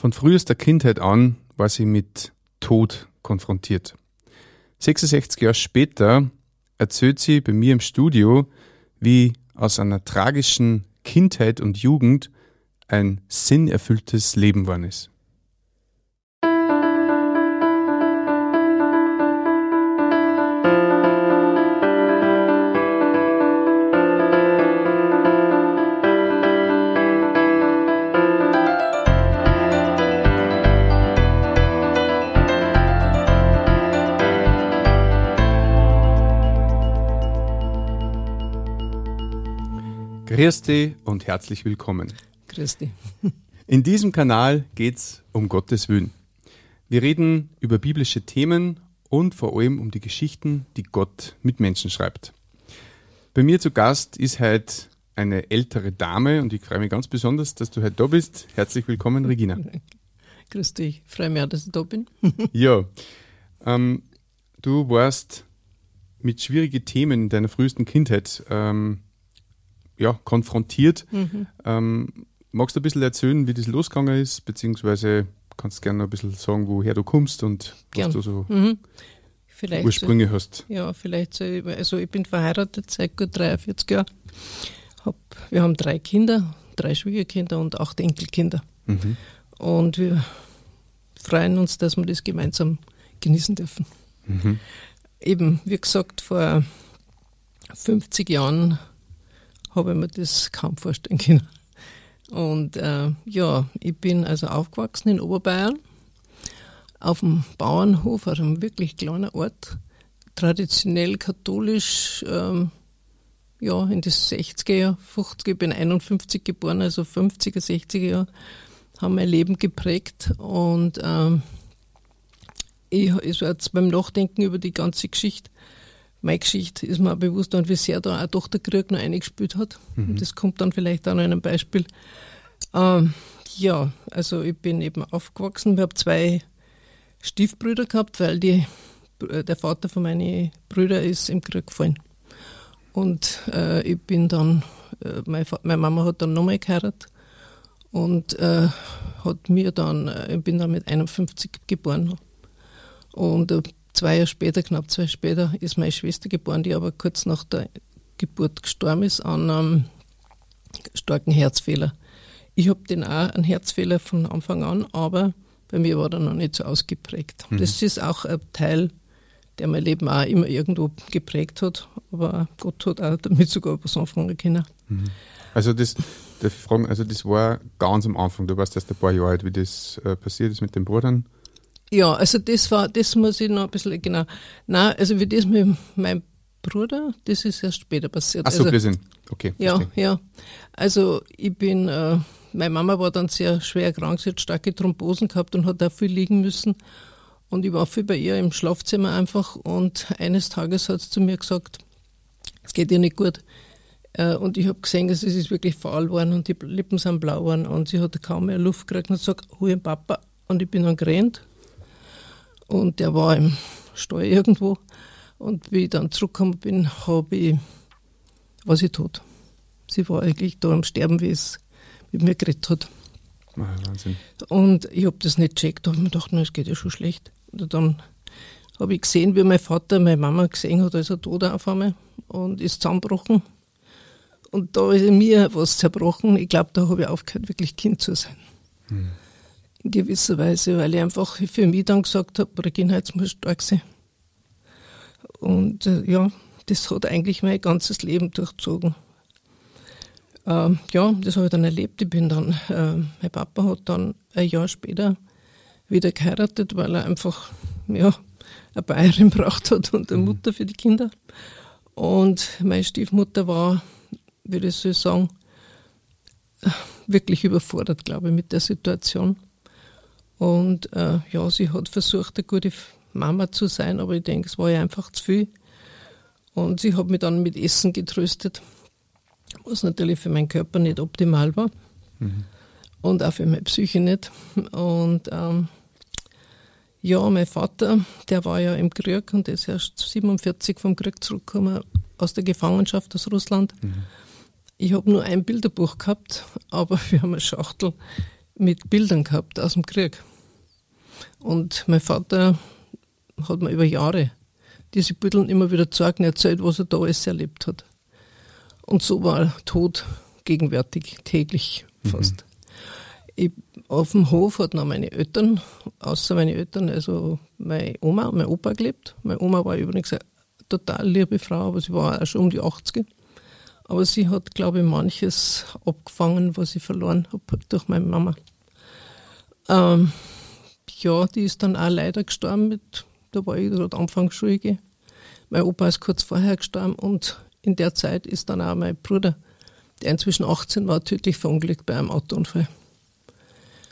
Von frühester Kindheit an war sie mit Tod konfrontiert. 66 Jahre später erzählt sie bei mir im Studio, wie aus einer tragischen Kindheit und Jugend ein sinnerfülltes Leben geworden ist. Dich und herzlich willkommen. Dich. In diesem Kanal geht es um Gottes Willen. Wir reden über biblische Themen und vor allem um die Geschichten, die Gott mit Menschen schreibt. Bei mir zu Gast ist heute eine ältere Dame und ich freue mich ganz besonders, dass du heute da bist. Herzlich willkommen, Regina. Grüß dich, ich freue mich auch, dass ich da bin. ja, ähm, du warst mit schwierigen Themen in deiner frühesten Kindheit ähm, ja, konfrontiert. Mhm. Ähm, magst du ein bisschen erzählen, wie das losgegangen ist, beziehungsweise kannst du gerne noch ein bisschen sagen, woher du kommst und Gern. was du so mhm. Ursprünge so, hast? Ja, vielleicht so, also ich bin verheiratet seit gut 43 Jahren. Hab, wir haben drei Kinder, drei Schwiegerkinder und acht Enkelkinder. Mhm. Und wir freuen uns, dass wir das gemeinsam genießen dürfen. Mhm. Eben, wie gesagt, vor 50 Jahren habe ich mir das kaum vorstellen können. Und äh, ja, ich bin also aufgewachsen in Oberbayern auf dem Bauernhof, also einem wirklich kleinen Ort, traditionell katholisch, ähm, ja, in die 60er Jahre, 50er, ich bin 51 geboren, also 50er, 60er Jahre, haben mein Leben geprägt und ähm, ich, also jetzt beim Nachdenken über die ganze Geschichte meine Geschichte ist mir auch bewusst und wie sehr da auch doch der Krieg noch eingespielt hat. Mhm. Das kommt dann vielleicht auch noch in einem Beispiel. Ähm, ja, also ich bin eben aufgewachsen. Ich habe zwei Stiefbrüder gehabt, weil die, äh, der Vater von meinen Brüdern ist im Krieg gefallen. Und äh, ich bin dann, äh, meine, meine, Mama hat dann nochmal geheiratet und äh, hat mir dann, äh, ich bin dann mit 51 geboren. Und äh, zwei Jahre später, knapp zwei Jahre später, ist meine Schwester geboren, die aber kurz nach der Geburt gestorben ist an einem starken Herzfehler. Ich habe den auch einen Herzfehler von Anfang an, aber bei mir war er noch nicht so ausgeprägt. Mhm. Das ist auch ein Teil, der mein Leben auch immer irgendwo geprägt hat, aber Gott hat auch damit sogar was anfangen können. Mhm. Also das, fragen, also das war ganz am Anfang, du warst erst ein paar Jahre alt, wie das äh, passiert ist mit den Brüdern. Ja, also das war, das muss ich noch ein bisschen, genau. Nein, also wie das mit meinem Bruder, das ist erst später passiert. Ach so, also, wir sind, okay. Ja, verstehe. ja. Also ich bin, äh, meine Mama war dann sehr schwer krank, sie hat starke Thrombosen gehabt und hat da viel liegen müssen. Und ich war viel bei ihr im Schlafzimmer einfach und eines Tages hat sie zu mir gesagt, es geht ihr nicht gut. Äh, und ich habe gesehen, dass es ist wirklich faul geworden und die Lippen sind blau geworden und sie hat kaum mehr Luft gekriegt und hat gesagt, hol Papa. Und ich bin dann gerannt und der war im Stall irgendwo. Und wie ich dann zurückgekommen bin, habe ich, war sie tot. Sie war eigentlich da am Sterben, wie es mit mir geredet hat. Ah, Wahnsinn. Und ich habe das nicht gecheckt, da habe ich mir gedacht, es geht ja schon schlecht. Und dann habe ich gesehen, wie mein Vater meine Mama gesehen hat, als er tot auf einmal und ist zusammengebrochen. Und da ist in mir was zerbrochen. Ich glaube, da habe ich aufgehört, wirklich Kind zu sein. Hm in gewisser Weise, weil ich einfach für mich dann gesagt habe, Regina, jetzt muss stark sein. Und äh, ja, das hat eigentlich mein ganzes Leben durchzogen. Ähm, ja, das habe ich dann erlebt. Ich bin dann, äh, mein Papa hat dann ein Jahr später wieder geheiratet, weil er einfach, ja, eine Bayerin braucht hat und eine mhm. Mutter für die Kinder. Und meine Stiefmutter war, würde ich so sagen, wirklich überfordert, glaube ich, mit der Situation. Und äh, ja, sie hat versucht, eine gute Mama zu sein, aber ich denke, es war ja einfach zu viel. Und sie hat mich dann mit Essen getröstet, was natürlich für meinen Körper nicht optimal war. Mhm. Und auch für meine Psyche nicht. Und ähm, ja, mein Vater, der war ja im Krieg und ist erst 47 vom Krieg zurückgekommen aus der Gefangenschaft aus Russland. Mhm. Ich habe nur ein Bilderbuch gehabt, aber wir haben eine Schachtel mit Bildern gehabt aus dem Krieg. Und mein Vater hat mir über Jahre diese Bilder immer wieder Zeugen erzählt, was er da alles erlebt hat. Und so war Tod gegenwärtig, täglich fast. Mhm. Ich, auf dem Hof hatten auch meine Eltern, außer meine Eltern, also meine Oma und mein Opa gelebt. Meine Oma war übrigens eine total liebe Frau, aber sie war auch schon um die 80. Aber sie hat, glaube ich, manches abgefangen, was ich verloren habe durch meine Mama. Ähm, ja, die ist dann auch leider gestorben mit, da war ich gerade Anfang Schule. Mein Opa ist kurz vorher gestorben und in der Zeit ist dann auch mein Bruder, der inzwischen 18 war, tödlich verunglückt bei einem Autounfall.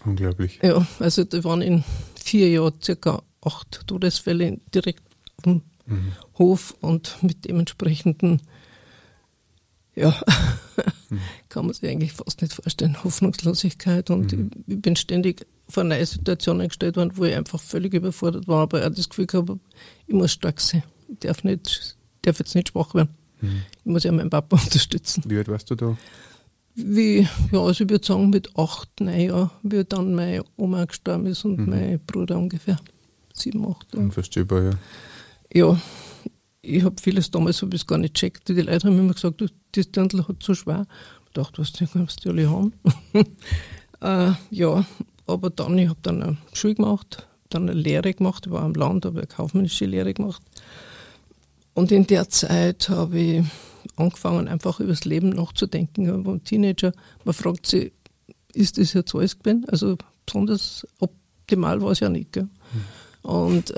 Unglaublich. Ja, also da waren in vier Jahren circa acht Todesfälle direkt auf dem mhm. Hof und mit dementsprechenden, ja, mhm. kann man sich eigentlich fast nicht vorstellen, Hoffnungslosigkeit. Und mhm. ich, ich, bin ständig vor neue Situationen gestellt worden, wo ich einfach völlig überfordert war, aber auch das Gefühl gehabt ich muss stark sein. Ich darf, nicht, darf jetzt nicht schwach werden. Mhm. Ich muss ja meinen Papa unterstützen. Wie alt warst du da? Wie, ja, also ich würde sagen, mit acht, neun Jahren, wie dann meine Oma gestorben ist und mhm. mein Bruder ungefähr sieben, acht Jahre. Unverstehbar, ja. Ja, ich habe vieles damals hab gar nicht gecheckt. Die Leute haben immer gesagt, das Dirndl hat so schwer. Ich dachte, was, die kannst du alle haben. äh, ja, aber dann, ich habe dann eine Schule gemacht, dann eine Lehre gemacht, ich war am Land, habe eine kaufmännische Lehre gemacht. Und in der Zeit habe ich angefangen, einfach über das Leben nachzudenken. Ich war ein Teenager, man fragt sich, ist das jetzt alles gewesen? Also besonders optimal war es ja nicht. Gell? Mhm. Und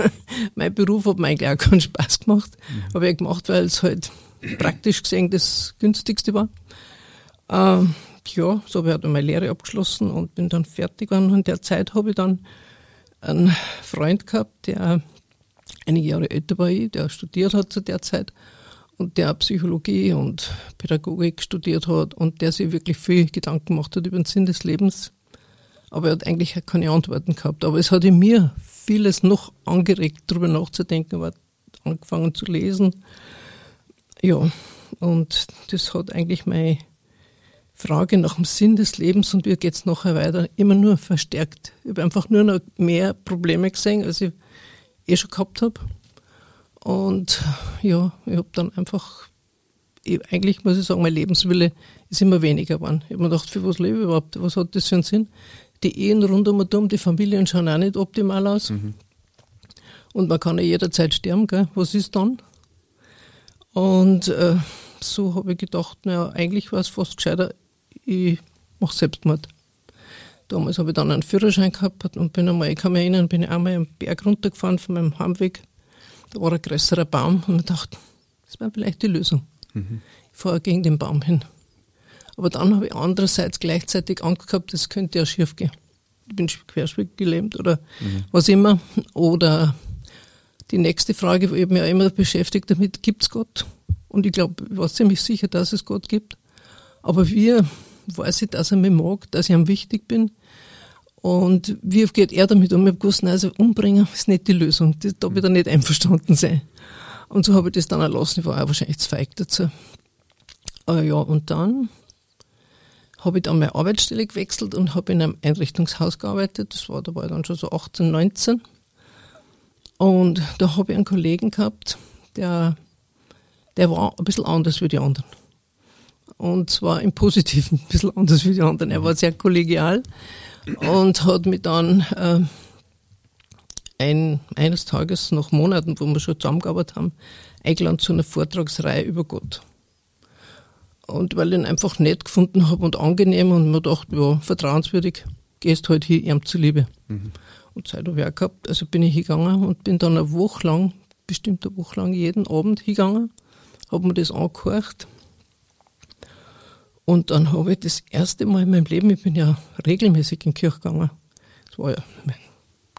mein Beruf hat mir eigentlich auch keinen Spaß gemacht. Mhm. Habe ich gemacht, weil es halt praktisch gesehen das günstigste war. Ähm, ja, so habe ich halt meine Lehre abgeschlossen und bin dann fertig geworden. Und in der Zeit habe ich dann einen Freund gehabt, der einige Jahre älter war ich, der studiert hat zu der Zeit und der Psychologie und Pädagogik studiert hat und der sich wirklich viel Gedanken gemacht hat über den Sinn des Lebens. Aber er hat eigentlich keine Antworten gehabt. Aber es hat in mir vieles noch angeregt, darüber nachzudenken, aber angefangen zu lesen. Ja, und das hat eigentlich meine Frage nach dem Sinn des Lebens und wie geht es nachher weiter immer nur verstärkt. Ich habe einfach nur noch mehr Probleme gesehen, als ich eh schon gehabt habe. Und ja, ich habe dann einfach, ich, eigentlich muss ich sagen, mein Lebenswille ist immer weniger geworden. Ich habe mir gedacht, für was lebe ich überhaupt? Was hat das für einen Sinn? Die Ehen rund um und um, die Familien schauen auch nicht optimal aus. Mhm. Und man kann ja jederzeit sterben, gell? Was ist dann? Und äh, so habe ich gedacht, naja, eigentlich war es fast gescheiter, ich mache Selbstmord. Damals habe ich dann einen Führerschein gehabt und bin einmal, ich kann mich erinnern, bin ich einmal einen Berg runtergefahren von meinem Heimweg da war ein größerer Baum und man dachte, das wäre vielleicht die Lösung. Mhm. Ich fahre gegen den Baum hin. Aber dann habe ich andererseits gleichzeitig Angst gehabt, das könnte ja schief gehen. Ich bin querschnittgelähmt oder mhm. was immer. Oder die nächste Frage, wo ich mich ja immer beschäftigt damit, gibt es Gott? Und ich glaube, ich war ziemlich sicher, dass es Gott gibt. Aber wie weiß ich, dass er mich mag, dass ich ihm wichtig bin, und wie geht er damit um? Ich habe gewusst, also umbringen ist nicht die Lösung. Das, da wird er nicht einverstanden sein. Und so habe ich das dann erlassen. Ich war auch wahrscheinlich zu feig dazu. Aber ja, und dann habe ich dann meine Arbeitsstelle gewechselt und habe in einem Einrichtungshaus gearbeitet. Das war, da war ich dann schon so 18, 19. Und da habe ich einen Kollegen gehabt, der, der war ein bisschen anders wie die anderen. Und zwar im Positiven ein bisschen anders wie die anderen. Er war sehr kollegial und hat mich dann äh, ein, eines Tages nach Monaten, wo wir schon zusammengearbeitet haben, eingeladen zu einer Vortragsreihe über Gott. Und weil ich ihn einfach nett gefunden habe und angenehm und mir dachte, ja, vertrauenswürdig, gehst halt hier ihm zuliebe. Mhm. Und Zeit habe ich auch gehabt, also bin ich hingegangen und bin dann eine Woche lang, bestimmt eine Woche lang jeden Abend hingegangen, habe mir das angehört und dann habe ich das erste Mal in meinem Leben, ich bin ja regelmäßig in die Kirche gegangen. Das war ja,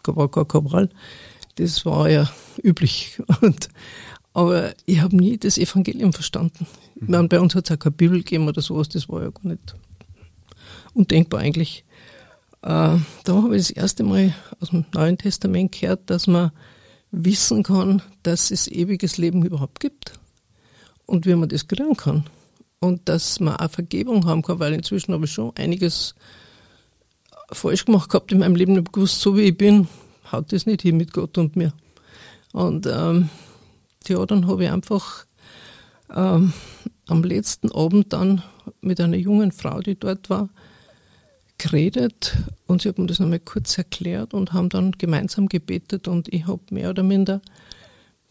war gar kein Wahl. Das war ja üblich. Und, aber ich habe nie das Evangelium verstanden. Mhm. Meine, bei uns hat es auch keine Bibel gegeben oder sowas, das war ja gar nicht undenkbar eigentlich. Äh, da habe ich das erste Mal aus dem Neuen Testament gehört, dass man wissen kann, dass es ewiges Leben überhaupt gibt und wie man das kriegen kann und dass man auch Vergebung haben kann, weil inzwischen habe ich schon einiges falsch gemacht gehabt in meinem Leben. Ich habe gewusst, so wie ich bin, haut das nicht hin mit Gott und mir. Und ähm, ja, dann habe ich einfach ähm, am letzten Abend dann mit einer jungen Frau, die dort war, geredet und sie hat mir das nochmal kurz erklärt und haben dann gemeinsam gebetet und ich habe mehr oder minder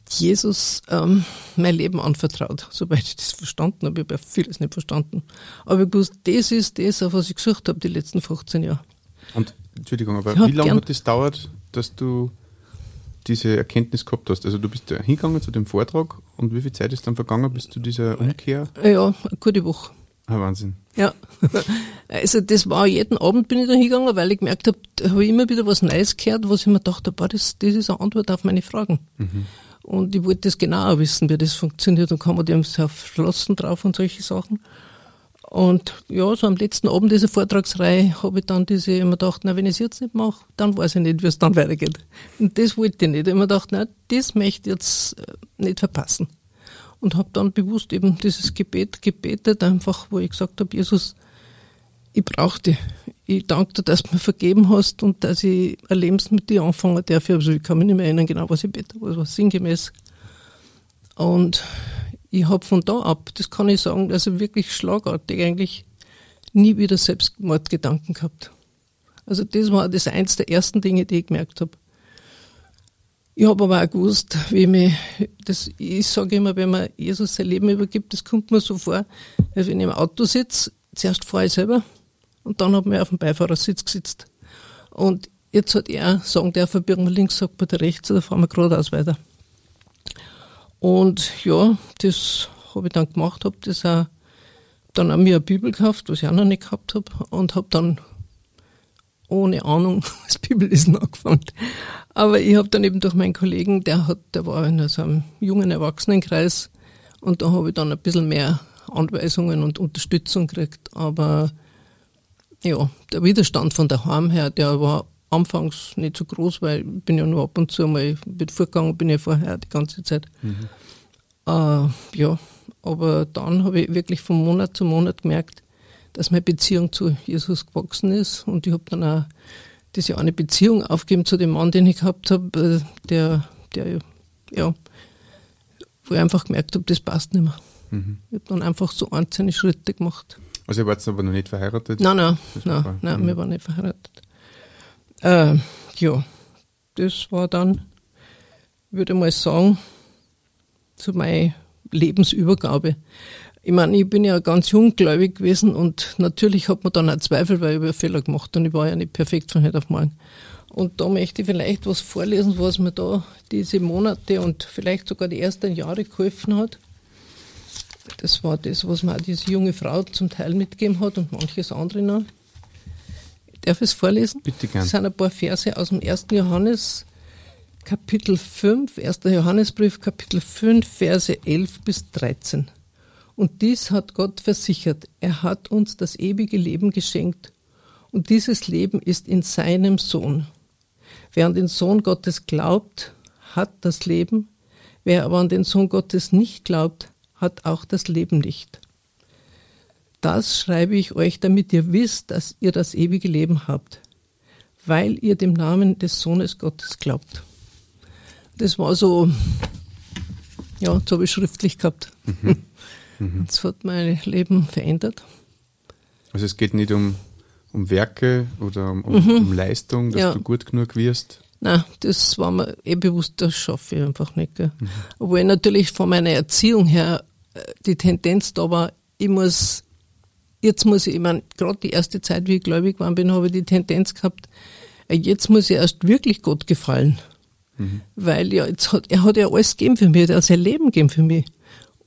Jesus ähm, mein Leben anvertraut, soweit ich das verstanden habe. Ich habe ja vieles nicht verstanden. Aber ich wusste, das ist das, auf was ich gesucht habe die letzten 15 Jahre. Und, Entschuldigung, aber ja, wie lange hat das dauert, dass du diese Erkenntnis gehabt hast? Also du bist ja hingegangen zu dem Vortrag und wie viel Zeit ist dann vergangen bis zu dieser Umkehr? Ja, eine gute Woche. Ah, Wahnsinn. Ja, also das war jeden Abend bin ich da hingegangen, weil ich gemerkt habe, da habe ich immer wieder was Neues gehört, was ich mir dachte, boah, das, das ist eine Antwort auf meine Fragen. Mhm. Und ich wollte das genauer wissen, wie das funktioniert und kann man dem sehr verschlossen drauf und solche Sachen. Und ja, so am letzten Abend dieser Vortragsreihe habe ich dann diese, immer gedacht, na, wenn ich es jetzt nicht mache, dann weiß ich nicht, wie es dann weitergeht. Und das wollte ich nicht. Ich habe mir gedacht, na, das möchte ich jetzt äh, nicht verpassen. Und habe dann bewusst eben dieses Gebet gebetet, einfach, wo ich gesagt habe, Jesus, ich brauche dich. Ich danke dir, dass du mir vergeben hast und dass ich ein Lebens mit dir anfangen darf. Also ich kann mich nicht mehr erinnern, genau was ich bete, es war sinngemäß. Und ich habe von da ab, das kann ich sagen, also wirklich schlagartig eigentlich nie wieder Selbstmordgedanken gehabt. Also das war das eins der ersten Dinge, die ich gemerkt habe. Ich habe aber auch gewusst, wie mich, das, ich sage immer, wenn man Jesus sein Leben übergibt, das kommt mir so vor, als wenn ich im Auto sitze, zuerst fahre ich selber und dann habe ich auf dem Beifahrersitz gesetzt. Und jetzt hat er sagen, der wir links, sagt der rechts, da fahren wir geradeaus weiter. Und ja, das habe ich dann gemacht, habe das auch dann auch mir eine Bibel gekauft, was ich auch noch nicht gehabt habe, und habe dann ohne Ahnung das Bibellesen angefangen. Aber ich habe dann eben durch meinen Kollegen, der hat, der war in so einem jungen Erwachsenenkreis und da habe ich dann ein bisschen mehr Anweisungen und Unterstützung gekriegt. Aber ja, der Widerstand von daheim her, der war anfangs nicht so groß, weil ich bin ja nur ab und zu mal mit vorgegangen, bin ja vorher die ganze Zeit. Mhm. Äh, ja, aber dann habe ich wirklich von Monat zu Monat gemerkt, dass meine Beziehung zu Jesus gewachsen ist und ich habe dann auch diese eine Beziehung aufgegeben zu dem Mann, den ich gehabt habe, äh, der, der, ja, wo ich einfach gemerkt habe, das passt nicht mehr. Mhm. Ich habe dann einfach so einzelne Schritte gemacht. Also ihr wart aber noch nicht verheiratet? Nein, nein, nein, nein, mhm. wir waren nicht verheiratet. Äh, ja, das war dann, würde ich mal sagen, zu meiner Lebensübergabe. Ich meine, ich bin ja ganz junggläubig gewesen und natürlich hat man dann auch Zweifel, weil ich habe Fehler gemacht und ich war ja nicht perfekt von heute auf morgen. Und da möchte ich vielleicht was vorlesen, was mir da diese Monate und vielleicht sogar die ersten Jahre geholfen hat. Das war das, was mir auch diese junge Frau zum Teil mitgegeben hat und manches andere noch. Darf ich es vorlesen? Bitte gern. Das sind ein paar Verse aus dem 1. Johannes, Kapitel 5, 1. Johannesbrief, Kapitel 5, Verse 11 bis 13. Und dies hat Gott versichert. Er hat uns das ewige Leben geschenkt. Und dieses Leben ist in seinem Sohn. Wer an den Sohn Gottes glaubt, hat das Leben. Wer aber an den Sohn Gottes nicht glaubt, hat auch das Leben nicht. Das schreibe ich euch, damit ihr wisst, dass ihr das ewige Leben habt, weil ihr dem Namen des Sohnes Gottes glaubt. Das war so, ja, so habe ich schriftlich gehabt. Mhm. Mhm. Das hat mein Leben verändert. Also es geht nicht um, um Werke oder um, um, mhm. um Leistung, dass ja. du gut genug wirst. Nein, das war mir eh bewusst, das schaffe ich einfach nicht. Gell. Mhm. Obwohl natürlich von meiner Erziehung her äh, die Tendenz da war, ich muss jetzt muss ich, ich meine, gerade die erste Zeit, wie ich gläubig war, bin, habe ich die Tendenz gehabt, äh, jetzt muss ich erst wirklich Gott gefallen. Mhm. Weil ja, jetzt hat, er hat ja alles gegeben für mich, er hat sein Leben gegeben für mich.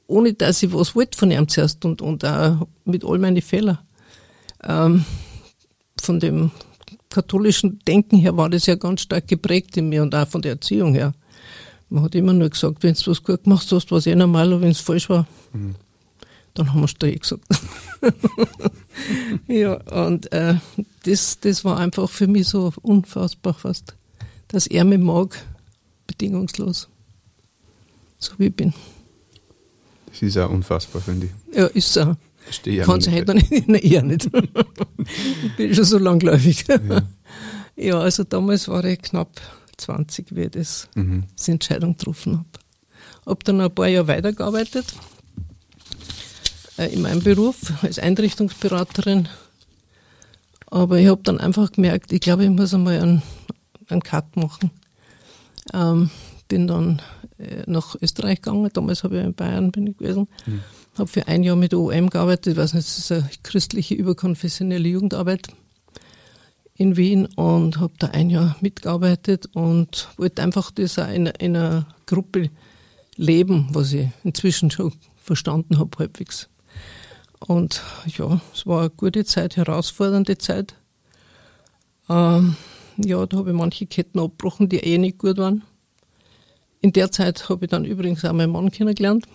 Ohne dass ich was wollte von ihm zuerst und, und auch mit all meinen Fehlern. Ähm, von dem katholischen Denken her war das ja ganz stark geprägt in mir und auch von der Erziehung her. Man hat immer nur gesagt, wenn du was gut gemacht hast, war es eh normal, wenn es falsch war, mhm. Dann haben wir Strich gesagt. ja, und äh, das, das war einfach für mich so unfassbar fast, dass er mich mag, bedingungslos, so wie ich bin. Das ist auch unfassbar, finde ich. Ja, ist so. Verstehe Kann sich heute noch nicht, nein, eher nicht. Bin schon so langläufig. Ja. ja, also damals war ich knapp 20, wie ich das, mhm. diese Entscheidung getroffen habe. Habe dann ein paar Jahre weitergearbeitet in meinem Beruf als Einrichtungsberaterin. Aber ich habe dann einfach gemerkt, ich glaube, ich muss einmal einen, einen Cut machen. Ähm, bin dann äh, nach Österreich gegangen, damals habe ich in Bayern bin ich gewesen, mhm. habe für ein Jahr mit OM gearbeitet, ich weiß nicht, das ist eine christliche überkonfessionelle Jugendarbeit in Wien und habe da ein Jahr mitgearbeitet und wollte einfach das auch in, in einer Gruppe leben, was ich inzwischen schon verstanden habe halbwegs. Und ja, es war eine gute Zeit, herausfordernde Zeit. Ähm, ja, da habe ich manche Ketten abgebrochen, die eh nicht gut waren. In der Zeit habe ich dann übrigens auch meinen Mann kennengelernt.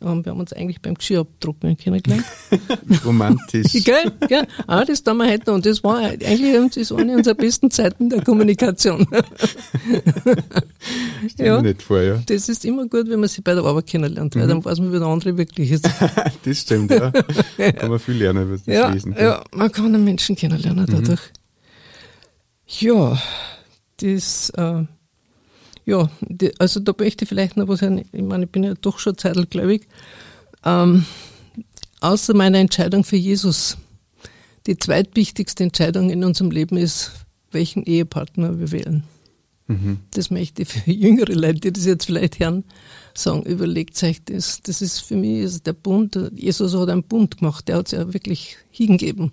Wir haben uns eigentlich beim Geschirrabdrucken kennengelernt. Romantisch. gell? Gell? Ah, das tun wir heute noch. Und das war eigentlich das eine unserer besten Zeiten der Kommunikation. ja, nicht vor, ja. Das ist immer gut, wenn man sich bei der Arbeit kennenlernt, weil mhm. dann weiß man, wie der andere wirklich ist. das stimmt, ja. Kann man viel lernen über das ja, Lesen. Ja, man kann einen Menschen kennenlernen dadurch. Mhm. Ja, das, äh, ja, die, also da möchte ich vielleicht noch was sagen. Ich meine, ich bin ja doch schon zeitgläubig. Ähm, außer meiner Entscheidung für Jesus, die zweitwichtigste Entscheidung in unserem Leben ist, welchen Ehepartner wir wählen. Mhm. Das möchte ich für jüngere Leute, die das jetzt vielleicht hören, sagen, überlegt euch das. Das ist für mich ist der Bund, Jesus hat einen Bund gemacht, der hat es ja wirklich hingegeben.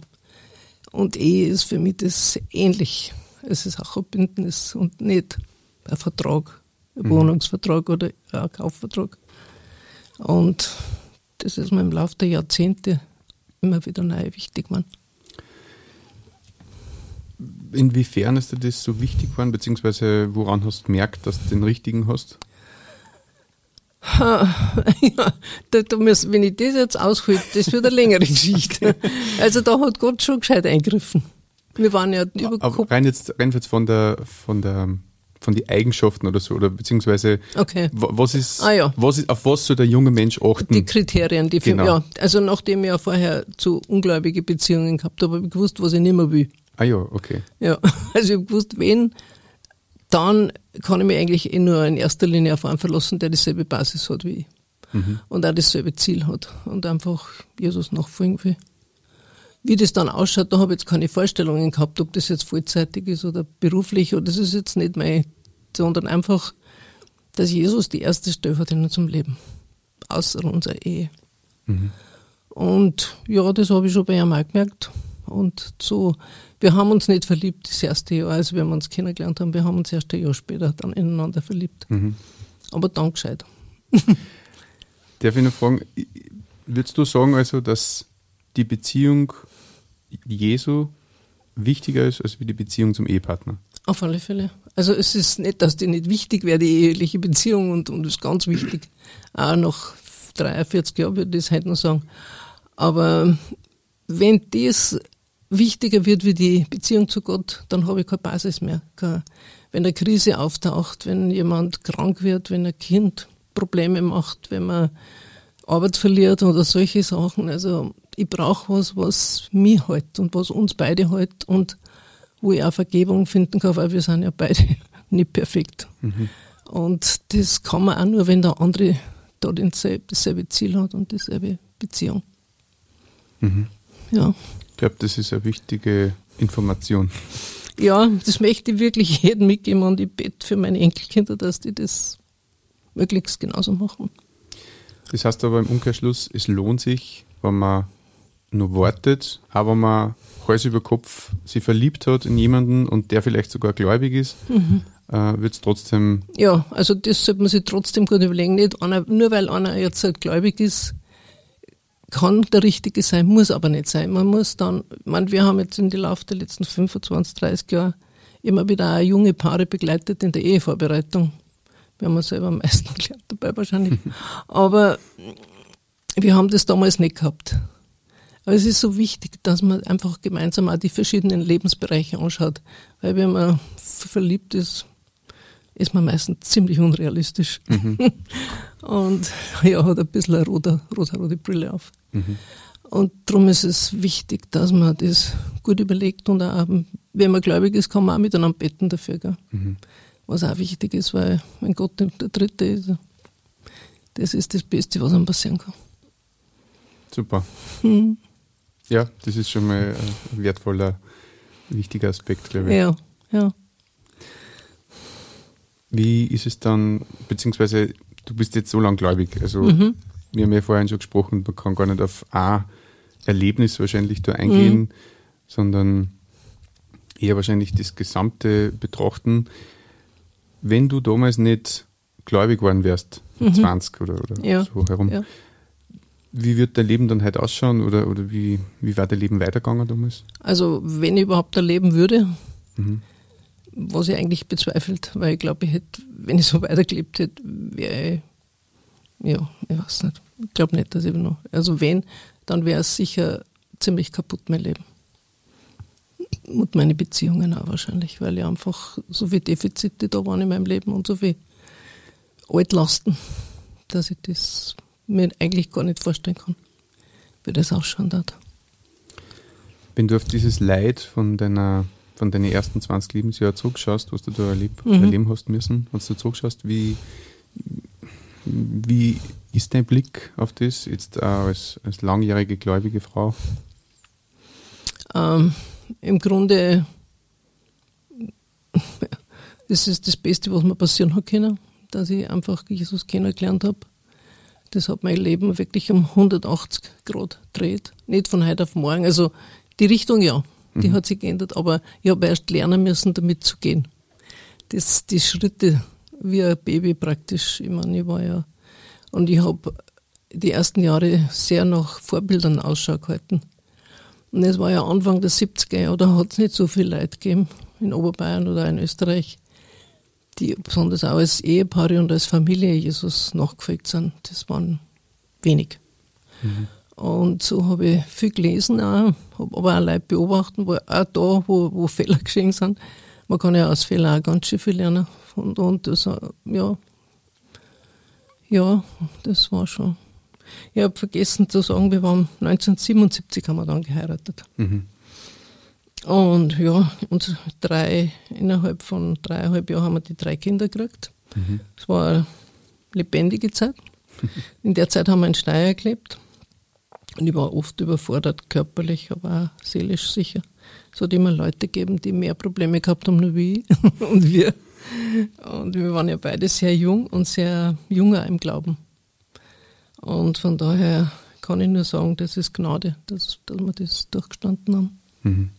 Und Ehe ist für mich das ähnlich. Es ist auch ein Bündnis und nicht ein Vertrag, ein mhm. Wohnungsvertrag oder ein Kaufvertrag. Und das ist mir im Laufe der Jahrzehnte immer wieder neu wichtig geworden. Inwiefern ist dir das so wichtig geworden, beziehungsweise woran hast du gemerkt, dass du den richtigen hast? ja, da, da muss, wenn ich das jetzt aushole, das wird eine längere Geschichte. Also da hat Gott schon gescheit eingegriffen. Wir waren ja über rein jetzt, rein jetzt von der, von der von den Eigenschaften oder so, oder beziehungsweise okay. was ist, ah, ja. was ist, auf was soll der junge Mensch achten? Die Kriterien, die genau. für, ja, also nachdem ich ja vorher zu ungläubige Beziehungen gehabt habe, habe ich gewusst, was ich nicht mehr will. Ah ja, okay. Ja, also ich habe gewusst, wen, dann kann ich mich eigentlich eh nur in erster Linie auf einen verlassen, der dieselbe Basis hat wie ich. Mhm. Und auch dasselbe Ziel hat und einfach Jesus nachfolgen will. Wie das dann ausschaut, da habe ich jetzt keine Vorstellungen gehabt, ob das jetzt vollzeitig ist oder beruflich oder das ist jetzt nicht mein, sondern einfach, dass Jesus die erste Stelle hat in unserem Leben. Außer unserer Ehe. Mhm. Und ja, das habe ich schon bei ihm auch gemerkt. Und so, wir haben uns nicht verliebt das erste Jahr, als wir uns kennengelernt haben. Wir haben uns erst ein Jahr später dann ineinander verliebt. Mhm. Aber dann gescheit. Darf ich noch fragen, würdest du sagen also, dass die Beziehung Jesu wichtiger ist als wie die Beziehung zum Ehepartner. Auf alle Fälle. Also es ist nicht, dass die nicht wichtig wäre, die eheliche Beziehung und, und ist ganz wichtig. Auch nach 43 Jahren würde ich das heute noch sagen. Aber wenn das wichtiger wird wie die Beziehung zu Gott, dann habe ich keine Basis mehr. wenn eine Krise auftaucht, wenn jemand krank wird, wenn ein Kind Probleme macht, wenn man Arbeit verliert oder solche Sachen. Also ich brauche was, was mich hält und was uns beide hält und wo ich auch Vergebung finden kann, weil wir sind ja beide nicht perfekt. Mhm. Und das kann man auch nur, wenn der andere da dasselbe, dasselbe Ziel hat und dieselbe Beziehung. Mhm. Ja. Ich glaube, das ist eine wichtige Information. Ja, das möchte ich wirklich jedem mitgeben und ich bete für meine Enkelkinder, dass die das möglichst genauso machen. Das heißt aber im Umkehrschluss, es lohnt sich, wenn man nur wartet, aber man Hals über Kopf sich verliebt hat in jemanden und der vielleicht sogar gläubig ist, mhm. äh, wird es trotzdem. Ja, also das sollte man sich trotzdem gut überlegen. Nicht einer, nur weil einer jetzt halt gläubig ist, kann der Richtige sein, muss aber nicht sein. Man muss dann, man, wir haben jetzt in den Laufe der letzten 25, 30 Jahre immer wieder auch junge Paare begleitet in der Ehevorbereitung. Wir haben selber am meisten gelernt dabei wahrscheinlich. aber wir haben das damals nicht gehabt. Aber es ist so wichtig, dass man einfach gemeinsam auch die verschiedenen Lebensbereiche anschaut. Weil wenn man verliebt ist, ist man meistens ziemlich unrealistisch. Mhm. Und ja, hat ein bisschen eine rote, rote, rote Brille auf. Mhm. Und darum ist es wichtig, dass man das gut überlegt und auch, wenn man gläubig ist, kann man auch miteinander beten dafür. Gell? Mhm. Was auch wichtig ist, weil wenn Gott der Dritte ist, das ist das Beste, was einem passieren kann. Super. Mhm. Ja, das ist schon mal ein wertvoller, wichtiger Aspekt, glaube ich. Ja, ja. Wie ist es dann, beziehungsweise du bist jetzt so lang gläubig, also mhm. wir haben ja vorhin schon gesprochen, man kann gar nicht auf ein Erlebnis wahrscheinlich da eingehen, mhm. sondern eher wahrscheinlich das Gesamte betrachten. Wenn du damals nicht gläubig geworden wärst, mhm. 20 oder, oder ja. so herum, ja. Wie wird dein Leben dann heute ausschauen oder, oder wie, wie war dein Leben weitergegangen damals? Also, wenn ich überhaupt erleben würde, mhm. was ich eigentlich bezweifelt, weil ich glaube, ich hätte, wenn ich so weitergelebt hätte, wäre ich, ja, ich weiß nicht. Ich glaube nicht, dass ich noch, also wenn, dann wäre es sicher ziemlich kaputt, mein Leben. Und meine Beziehungen auch wahrscheinlich, weil ich einfach so viele Defizite da waren in meinem Leben und so viele Altlasten, dass ich das mir eigentlich gar nicht vorstellen kann, wie das ausschauen wird. Wenn du auf dieses Leid von deiner von deinen ersten 20 Lebensjahren zurückschaust, was du da erleb, mhm. erleben hast müssen, wenn du zurückschaust, wie, wie ist dein Blick auf das jetzt als, als langjährige gläubige Frau? Ähm, Im Grunde, das ist das Beste, was mir passieren hat können, dass ich einfach Jesus kennengelernt habe. Das hat mein Leben wirklich um 180 Grad gedreht. Nicht von heute auf morgen. Also die Richtung ja, die mhm. hat sich geändert, aber ich habe erst lernen müssen, damit zu gehen. Das, die Schritte wie ein Baby praktisch. Ich meine, ich war ja und ich habe die ersten Jahre sehr nach Vorbildern Ausschau gehalten. Und es war ja Anfang der 70er Jahre, da hat es nicht so viel Leute gegeben in Oberbayern oder in Österreich, die besonders auch als Ehepaare und als Familie Jesus nachgefolgt sind. Das waren wenig. Mhm. Und so habe ich viel gelesen, habe aber auch Leute beobachten, wo, auch da, wo, wo Fehler geschehen sind. Man kann ja aus Fehlern auch ganz schön viel lernen. Und, und das, ja, ja, das war schon. Ich habe vergessen zu sagen, wir waren 1977 haben wir dann geheiratet. Mhm. Und ja, und drei, innerhalb von dreieinhalb Jahren haben wir die drei Kinder gekriegt. Mhm. Es war eine lebendige Zeit. In der Zeit haben wir in Steyr gelebt. Und ich war oft überfordert, körperlich, aber auch seelisch sicher. Es hat immer Leute gegeben, die mehr Probleme gehabt haben wie ich und wir. Und wir waren ja beide sehr jung und sehr junger im Glauben. Und von daher kann ich nur sagen, das ist Gnade, dass, dass wir das durchgestanden haben. Mhm.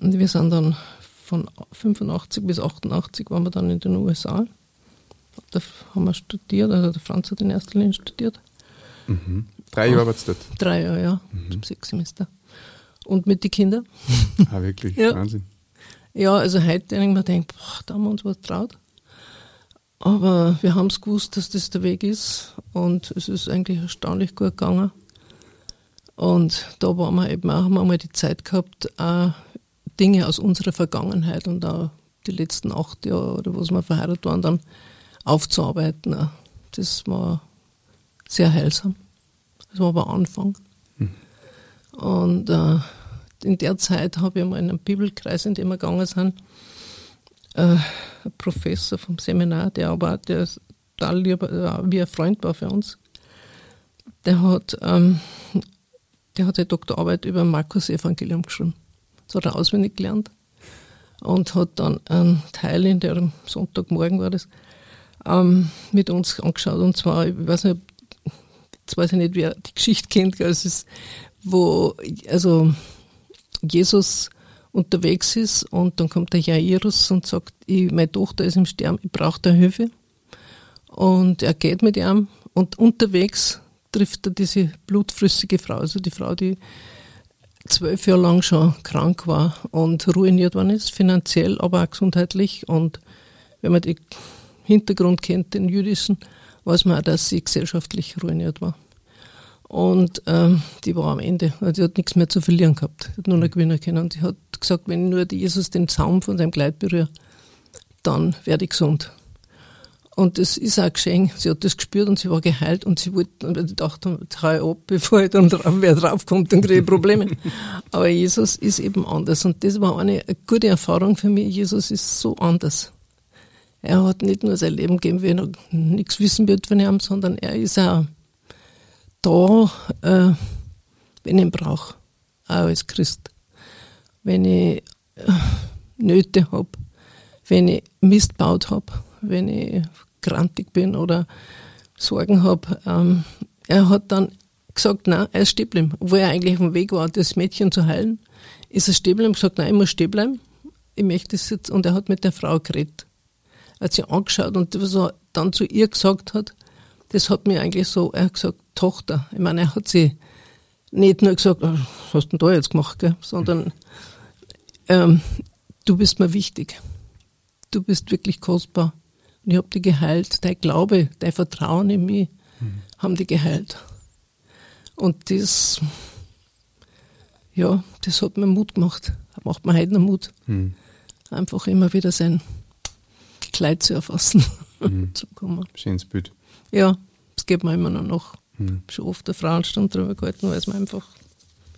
Und wir sind dann von 85 bis 88 waren wir dann in den USA. Da haben wir studiert, also der Franz hat in erster Linie studiert. Mhm. Drei Jahre warst du dort? Drei Jahre, ja, mhm. sechs Semester. Und mit den Kindern. Ah, wirklich? ja. Wahnsinn. Ja, also heute denke ich mir, denk, boah, da haben wir uns was traut. Aber wir haben es gewusst, dass das der Weg ist und es ist eigentlich erstaunlich gut gegangen. Und da waren wir eben auch, haben wir mal die Zeit gehabt, auch Dinge aus unserer Vergangenheit und auch die letzten acht Jahre oder was wir verheiratet waren, dann aufzuarbeiten. Das war sehr heilsam. Das war aber Anfang. Mhm. Und äh, in der Zeit habe ich mal in einem Bibelkreis, in dem wir gegangen sind, äh, ein Professor vom Seminar, der aber der da lieber, äh, wie ein Freund war für uns, der hat, ähm, der hat eine Doktorarbeit über Markus Evangelium geschrieben. Das hat er auswendig gelernt und hat dann einen Teil, in der am Sonntagmorgen war das, ähm, mit uns angeschaut. Und zwar, ich weiß nicht, jetzt weiß ich nicht, wer die Geschichte kennt, es ist, wo, also Jesus unterwegs ist und dann kommt der Jairus und sagt, ich, meine Tochter ist im Sterben, ich brauche da Hilfe. Und er geht mit ihm und unterwegs trifft er diese blutflüssige Frau, also die Frau, die zwölf Jahre lang schon krank war und ruiniert worden ist, finanziell, aber auch gesundheitlich. Und wenn man den Hintergrund kennt, den jüdischen, weiß man auch, dass sie gesellschaftlich ruiniert war. Und ähm, die war am Ende. Also sie hat nichts mehr zu verlieren gehabt. Sie hat nur noch gewinnen können. Und sie hat gesagt, wenn nur Jesus den Zaum von seinem Kleid berührt, dann werde ich gesund. Und das ist auch geschehen. Sie hat das gespürt und sie war geheilt und sie wollte, und ich dachte, ich ab, bevor ich dann drauf, wer draufkommt, dann kriege ich Probleme. Aber Jesus ist eben anders. Und das war eine, eine gute Erfahrung für mich. Jesus ist so anders. Er hat nicht nur sein Leben gegeben, wenn er nichts wissen wird von ihm, sondern er ist auch da, äh, wenn ich ihn brauche. Auch als Christ. Wenn ich äh, Nöte habe, wenn ich Mist baut habe, wenn ich grantig bin oder Sorgen habe. Ähm, er hat dann gesagt, nein, er ist stehen bleiben. Obwohl er eigentlich auf dem Weg war, das Mädchen zu heilen, ist er stehen bleiben, gesagt, nein, ich muss stehen bleiben. Ich möchte das jetzt. Und er hat mit der Frau geredet. Er hat sie angeschaut und was er dann zu ihr gesagt hat, das hat mir eigentlich so, er hat gesagt, Tochter. Ich meine, er hat sie nicht nur gesagt, oh, was hast du denn da jetzt gemacht, gell? sondern ähm, du bist mir wichtig. Du bist wirklich kostbar. Und ich habe die geheilt. Dein Glaube, dein Vertrauen in mich mhm. haben die geheilt. Und das, ja, das hat mir Mut gemacht. Das macht mir heute noch Mut. Mhm. Einfach immer wieder sein Kleid zu erfassen. Mhm. zu kommen. Schönes Bild. Ja, das geht mir immer noch nach. Mhm. Schon oft eine Frauenstunde drüber gehalten, weil es mir einfach,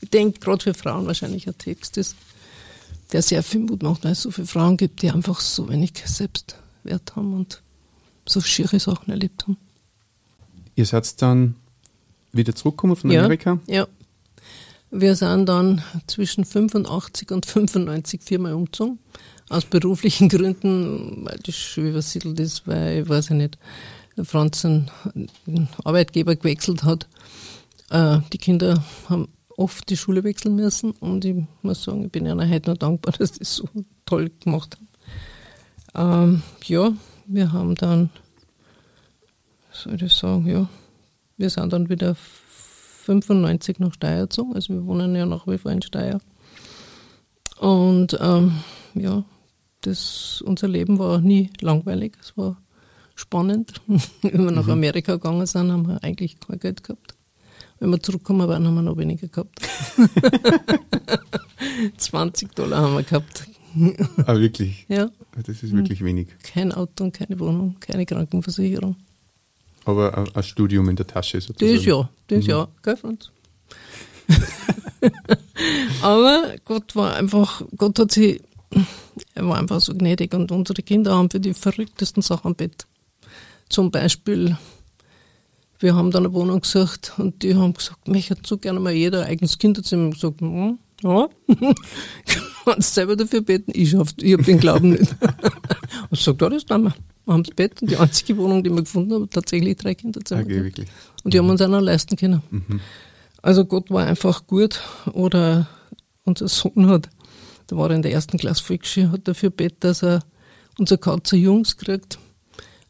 ich denke, gerade für Frauen wahrscheinlich ein Text ist, der sehr viel Mut macht, weil es so viele Frauen gibt, die einfach so wenig selbst Wert haben und so schiere Sachen erlebt haben. Ihr seid dann wieder zurückgekommen von Amerika? Ja. Wir sind dann zwischen 85 und 95 viermal umgezogen. Aus beruflichen Gründen, weil die Schule übersiedelt ist, weil, ich weiß ich nicht, Franz einen Arbeitgeber gewechselt hat. Äh, die Kinder haben oft die Schule wechseln müssen und ich muss sagen, ich bin ihnen heute noch dankbar, dass die so toll gemacht haben. Ähm, ja, wir haben dann, soll ich sagen, ja, wir sind dann wieder 95 nach Steyr gezogen, also wir wohnen ja nach wie vor in Steyr. Und ähm, ja, das, unser Leben war nie langweilig, es war spannend. Wenn wir nach mhm. Amerika gegangen sind, haben wir eigentlich kein Geld gehabt. Wenn wir zurückgekommen waren, haben wir noch weniger gehabt. 20 Dollar haben wir gehabt. Ah, wirklich? Ja. Das ist wirklich wenig. Kein Auto und keine Wohnung, keine Krankenversicherung. Aber ein Studium in der Tasche sozusagen. Das ja, das mhm. ja, gell, Franz? Aber Gott war einfach, Gott hat sie, er war einfach so gnädig und unsere Kinder haben für die verrücktesten Sachen Bett. Zum Beispiel, wir haben dann eine Wohnung gesucht und die haben gesagt, mich hätte so gerne mal jeder eigenes Kinderzimmer. Gesagt, hm, ja, kannst selber dafür beten, ich, schaff, ich habe den Glauben nicht. und ich gesagt, ja, das tun wir. Wir haben das Bett und die einzige Wohnung, die wir gefunden haben, tatsächlich drei Kinderzimmer. Okay, wirklich. Und die haben uns auch noch leisten können. Mhm. Also Gott war einfach gut. Oder unser Sohn hat, da war er in der ersten Klasse Volksschule, hat dafür bett, dass er unser Katze Jungs kriegt.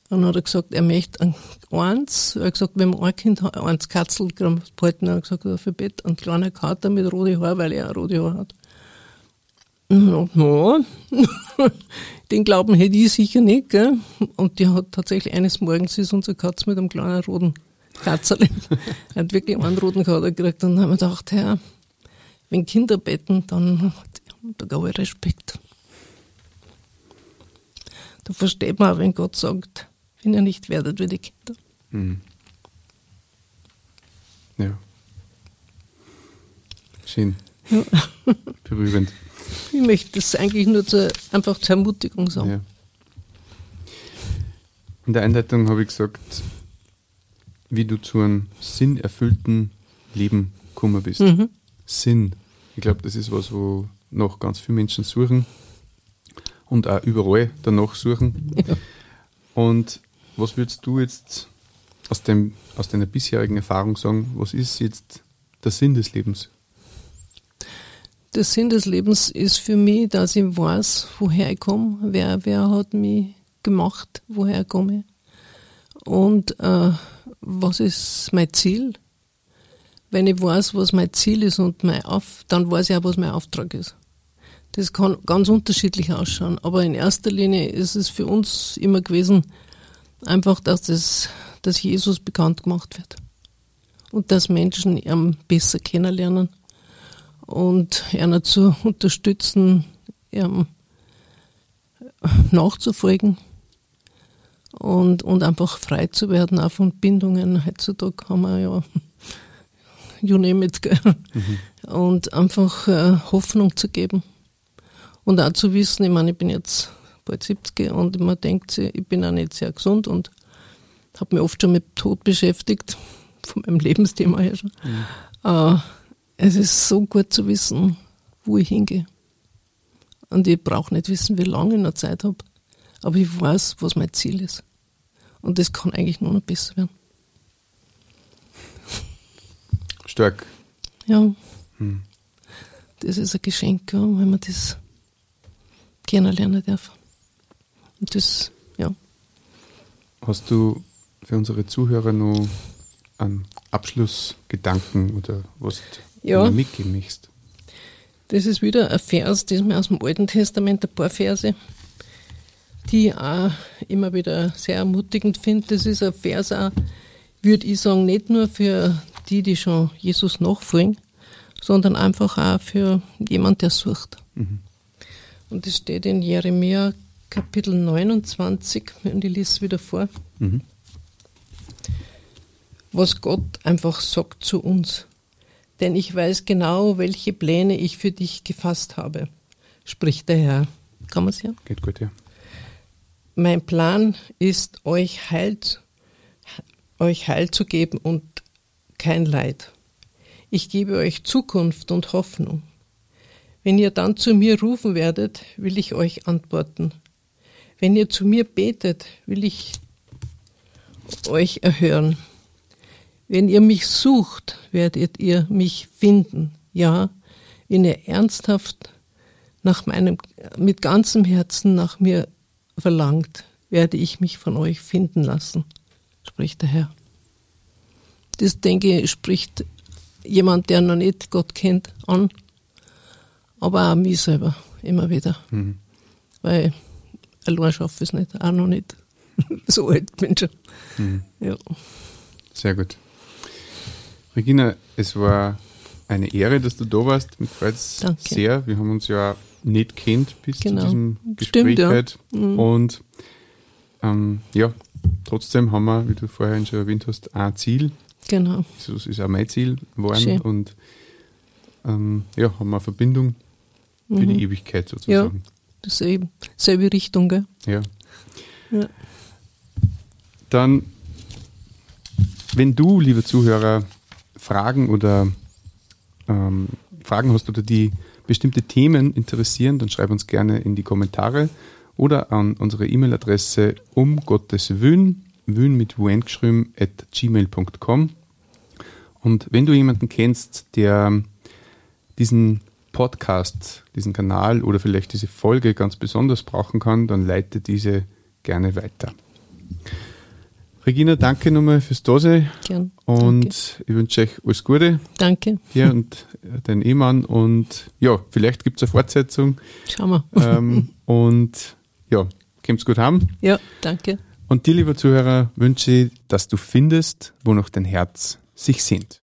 Und dann hat er gesagt, er möchte ein, eins. Er hat gesagt, wenn man ein Kind hat, eins Katzel behalten, er hat gesagt, dafür Bett, ein kleiner Kater mit roten Haaren, weil er auch rote Haare hat. Den Glauben hätte ich sicher nicht, gell? Und die hat tatsächlich eines Morgens ist unsere Katze mit einem kleinen roten Katzerl. er hat wirklich einen roten Kater gekriegt und dann haben wir gedacht, Herr, wenn Kinder betten, dann da gab ich Respekt. Da versteht man auch, wenn Gott sagt, wenn ihr nicht werdet wie die Kinder. Mhm. Ja. Schön. Ja. Berührend. Ich möchte das eigentlich nur zur, einfach zur Ermutigung sagen. Ja. In der Einleitung habe ich gesagt, wie du zu einem sinnerfüllten Leben gekommen bist. Mhm. Sinn. Ich glaube, das ist was, wo noch ganz viele Menschen suchen und auch überall danach suchen. Ja. Und was würdest du jetzt aus, dem, aus deiner bisherigen Erfahrung sagen, was ist jetzt der Sinn des Lebens? Der Sinn des Lebens ist für mich, dass ich weiß, woher ich komme, wer, wer hat mich gemacht, woher ich komme und äh, was ist mein Ziel. Wenn ich weiß, was mein Ziel ist und mein Auf, dann weiß ich auch, was mein Auftrag ist. Das kann ganz unterschiedlich ausschauen, aber in erster Linie ist es für uns immer gewesen, einfach, dass, das, dass Jesus bekannt gemacht wird und dass Menschen ihn besser kennenlernen und ihn zu unterstützen, ihm nachzufolgen. und, und einfach frei zu werden, auch von Bindungen. Heutzutage haben wir ja, you name it, gell? Mhm. und einfach äh, Hoffnung zu geben. Und auch zu wissen, ich meine, ich bin jetzt bald 70 und man denkt sich, ich bin auch nicht sehr gesund und habe mich oft schon mit Tod beschäftigt, von meinem Lebensthema her schon. Mhm. Äh, es ist so gut zu wissen, wo ich hingehe. Und ich brauche nicht wissen, wie lange ich noch Zeit habe. Aber ich weiß, was mein Ziel ist. Und das kann eigentlich nur noch besser werden. Stark. Ja. Hm. Das ist ein Geschenk, wenn man das kennenlernen darf. Und das, ja. Hast du für unsere Zuhörer noch einen Abschlussgedanken oder was ja. möchtest? Das ist wieder ein Vers, das mir aus dem Alten Testament, ein paar Verse, die ich auch immer wieder sehr ermutigend finde. Das ist ein Vers auch, würde ich sagen, nicht nur für die, die schon Jesus nachfolgen, sondern einfach auch für jemand, der sucht. Mhm. Und das steht in Jeremia Kapitel 29, und ich lese wieder vor. Mhm. Was Gott einfach sagt zu uns. Denn ich weiß genau, welche Pläne ich für dich gefasst habe, spricht der Herr. Kann man es ja? Geht gut, ja. Mein Plan ist, euch Heil, euch Heil zu geben und kein Leid. Ich gebe euch Zukunft und Hoffnung. Wenn ihr dann zu mir rufen werdet, will ich euch antworten. Wenn ihr zu mir betet, will ich euch erhören. Wenn ihr mich sucht, werdet ihr mich finden. Ja, wenn ihr ernsthaft nach meinem, mit ganzem Herzen nach mir verlangt, werde ich mich von euch finden lassen, spricht der Herr. Das, denke ich, spricht jemand, der noch nicht Gott kennt, an, aber auch mich selber immer wieder. Mhm. Weil allein schaffe ich es nicht, auch noch nicht. so alt bin ich schon. Mhm. Ja. Sehr gut. Regina, es war eine Ehre, dass du da warst. Mich freut es sehr. Wir haben uns ja nicht kennt bis genau. zu diesem Gespräch Stimmt, ja. Mhm. Und ähm, ja, trotzdem haben wir, wie du vorhin schon erwähnt hast, ein Ziel. Genau. Das ist auch mein Ziel geworden. Schön. Und ähm, ja, haben wir eine Verbindung für mhm. die Ewigkeit sozusagen. Ja. Das ist eben selbe Richtung, gell? Ja. ja. Dann, wenn du, liebe Zuhörer, Fragen oder ähm, Fragen hast oder die bestimmte Themen interessieren, dann schreib uns gerne in die Kommentare oder an unsere E-Mail-Adresse um Gottes Wün, Wün mit Wün at gmail.com. Und wenn du jemanden kennst, der diesen Podcast, diesen Kanal oder vielleicht diese Folge ganz besonders brauchen kann, dann leite diese gerne weiter. Regina, danke nochmal fürs Dasein. Gern. Und danke. ich wünsche euch alles Gute. Danke. Dir und dein Ehemann. Und ja, vielleicht gibt es eine Fortsetzung. Schauen wir. Ähm, und ja, kommt's gut haben. Ja, danke. Und dir, lieber Zuhörer, wünsche ich, dass du findest, wo noch dein Herz sich sehnt.